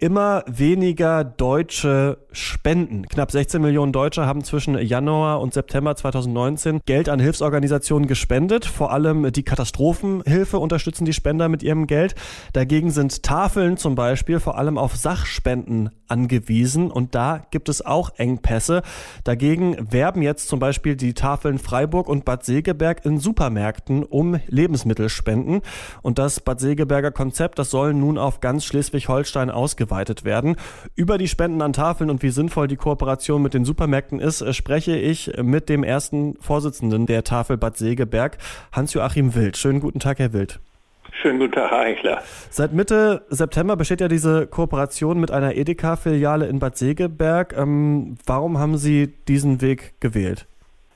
immer weniger Deutsche spenden. Knapp 16 Millionen Deutsche haben zwischen Januar und September 2019 Geld an Hilfsorganisationen gespendet. Vor allem die Katastrophenhilfe unterstützen die Spender mit ihrem Geld. Dagegen sind Tafeln zum Beispiel vor allem auf Sachspenden angewiesen und da gibt es auch Engpässe. Dagegen werben jetzt zum Beispiel die Tafeln Freiburg und Bad Segeberg in Supermärkten um Lebensmittelspenden. Und das Bad Segeberger Konzept, das soll nun auf ganz Schleswig-Holstein ausgeweitet ausgeweitet werden. Über die Spenden an Tafeln und wie sinnvoll die Kooperation mit den Supermärkten ist, äh, spreche ich mit dem ersten Vorsitzenden der Tafel Bad Segeberg, Hans-Joachim Wild. Schönen guten Tag, Herr Wild. Schönen guten Tag, Herr Eichler. Seit Mitte September besteht ja diese Kooperation mit einer Edeka-Filiale in Bad Segeberg. Ähm, warum haben Sie diesen Weg gewählt?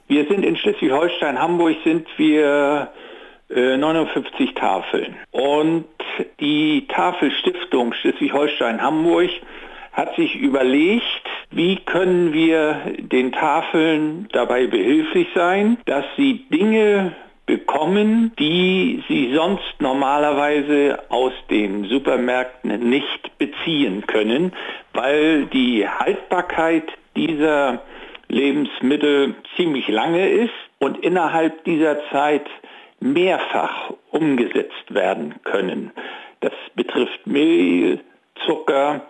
Wir sind in Schleswig-Holstein, Hamburg sind wir 59 äh, Tafeln. Und die Tafelstiftung Schleswig-Holstein-Hamburg hat sich überlegt, wie können wir den Tafeln dabei behilflich sein, dass sie Dinge bekommen, die sie sonst normalerweise aus den Supermärkten nicht beziehen können, weil die Haltbarkeit dieser Lebensmittel ziemlich lange ist und innerhalb dieser Zeit mehrfach umgesetzt werden können. Das betrifft Mehl, Zucker,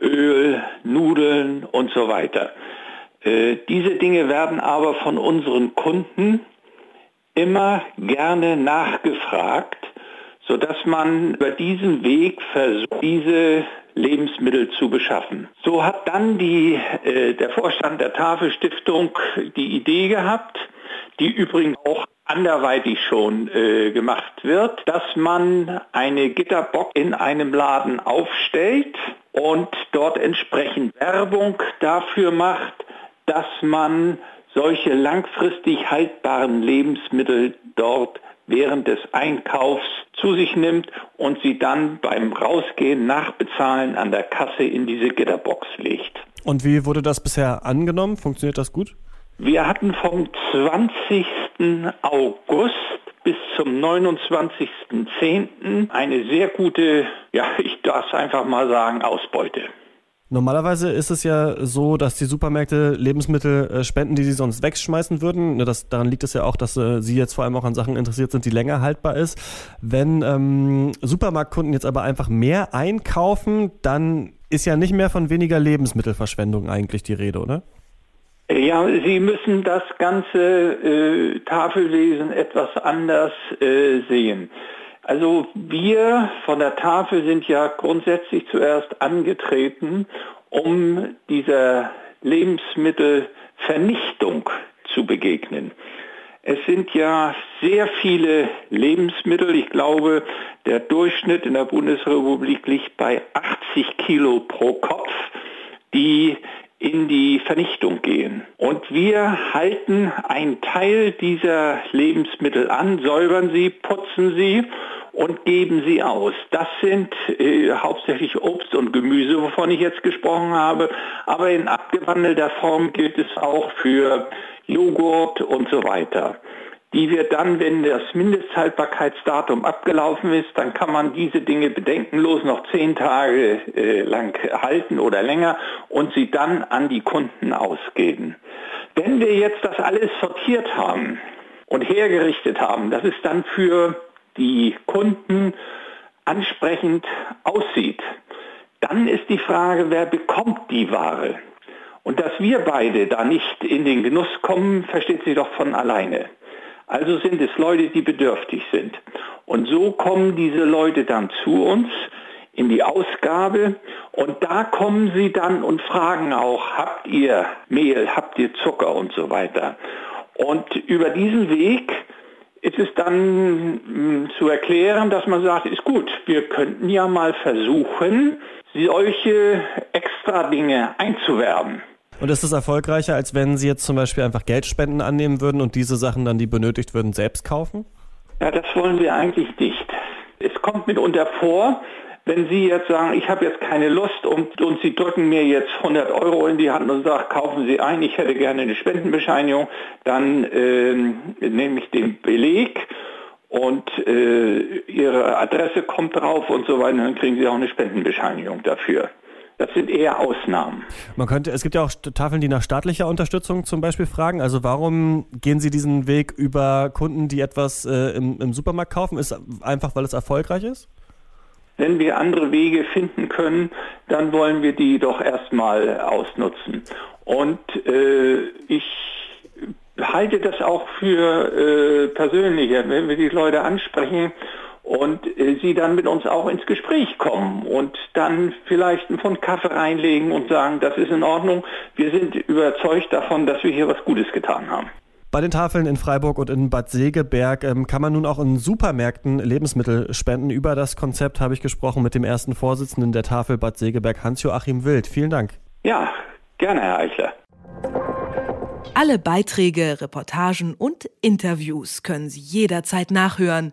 Öl, Nudeln und so weiter. Äh, diese Dinge werden aber von unseren Kunden immer gerne nachgefragt, sodass man über diesen Weg versucht, diese Lebensmittel zu beschaffen. So hat dann die, äh, der Vorstand der Tafelstiftung die Idee gehabt, die übrigens auch anderweitig schon äh, gemacht wird, dass man eine Gitterbox in einem Laden aufstellt und dort entsprechend Werbung dafür macht, dass man solche langfristig haltbaren Lebensmittel dort während des Einkaufs zu sich nimmt und sie dann beim Rausgehen nachbezahlen an der Kasse in diese Gitterbox legt. Und wie wurde das bisher angenommen? Funktioniert das gut? Wir hatten vom 20. August bis zum 29.10. eine sehr gute, ja, ich darf es einfach mal sagen, Ausbeute. Normalerweise ist es ja so, dass die Supermärkte Lebensmittel äh, spenden, die sie sonst wegschmeißen würden. Ne, das, daran liegt es ja auch, dass äh, sie jetzt vor allem auch an Sachen interessiert sind, die länger haltbar ist. Wenn ähm, Supermarktkunden jetzt aber einfach mehr einkaufen, dann ist ja nicht mehr von weniger Lebensmittelverschwendung eigentlich die Rede, oder? Ja, Sie müssen das ganze äh, Tafelwesen etwas anders äh, sehen. Also wir von der Tafel sind ja grundsätzlich zuerst angetreten, um dieser Lebensmittelvernichtung zu begegnen. Es sind ja sehr viele Lebensmittel. Ich glaube, der Durchschnitt in der Bundesrepublik liegt bei 80 Kilo pro Kopf, die in die Vernichtung gehen. Und wir halten einen Teil dieser Lebensmittel an, säubern sie, putzen sie und geben sie aus. Das sind äh, hauptsächlich Obst und Gemüse, wovon ich jetzt gesprochen habe, aber in abgewandelter Form gilt es auch für Joghurt und so weiter die wir dann, wenn das Mindesthaltbarkeitsdatum abgelaufen ist, dann kann man diese Dinge bedenkenlos noch zehn Tage äh, lang halten oder länger und sie dann an die Kunden ausgeben. Wenn wir jetzt das alles sortiert haben und hergerichtet haben, dass es dann für die Kunden ansprechend aussieht, dann ist die Frage, wer bekommt die Ware? Und dass wir beide da nicht in den Genuss kommen, versteht sie doch von alleine. Also sind es Leute, die bedürftig sind. Und so kommen diese Leute dann zu uns in die Ausgabe und da kommen sie dann und fragen auch, habt ihr Mehl, habt ihr Zucker und so weiter. Und über diesen Weg ist es dann hm, zu erklären, dass man sagt, ist gut, wir könnten ja mal versuchen, solche extra Dinge einzuwerben. Und ist es erfolgreicher, als wenn Sie jetzt zum Beispiel einfach Geldspenden annehmen würden und diese Sachen dann, die benötigt würden, selbst kaufen? Ja, das wollen wir eigentlich nicht. Es kommt mitunter vor, wenn Sie jetzt sagen, ich habe jetzt keine Lust und, und Sie drücken mir jetzt 100 Euro in die Hand und sagen, kaufen Sie ein, ich hätte gerne eine Spendenbescheinigung, dann äh, nehme ich den Beleg und äh, Ihre Adresse kommt drauf und so weiter, dann kriegen Sie auch eine Spendenbescheinigung dafür. Das sind eher Ausnahmen. Man könnte, es gibt ja auch Tafeln, die nach staatlicher Unterstützung zum Beispiel fragen. Also warum gehen Sie diesen Weg über Kunden, die etwas äh, im, im Supermarkt kaufen? Ist einfach, weil es erfolgreich ist? Wenn wir andere Wege finden können, dann wollen wir die doch erstmal ausnutzen. Und äh, ich halte das auch für äh, persönlicher, wenn wir die Leute ansprechen und äh, sie dann mit uns auch ins Gespräch kommen und dann vielleicht einen Pfund Kaffee reinlegen und sagen, das ist in Ordnung. Wir sind überzeugt davon, dass wir hier was Gutes getan haben. Bei den Tafeln in Freiburg und in Bad Segeberg ähm, kann man nun auch in Supermärkten Lebensmittel spenden. Über das Konzept habe ich gesprochen mit dem ersten Vorsitzenden der Tafel Bad Segeberg, Hans-Joachim Wild. Vielen Dank. Ja, gerne, Herr Eichler. Alle Beiträge, Reportagen und Interviews können Sie jederzeit nachhören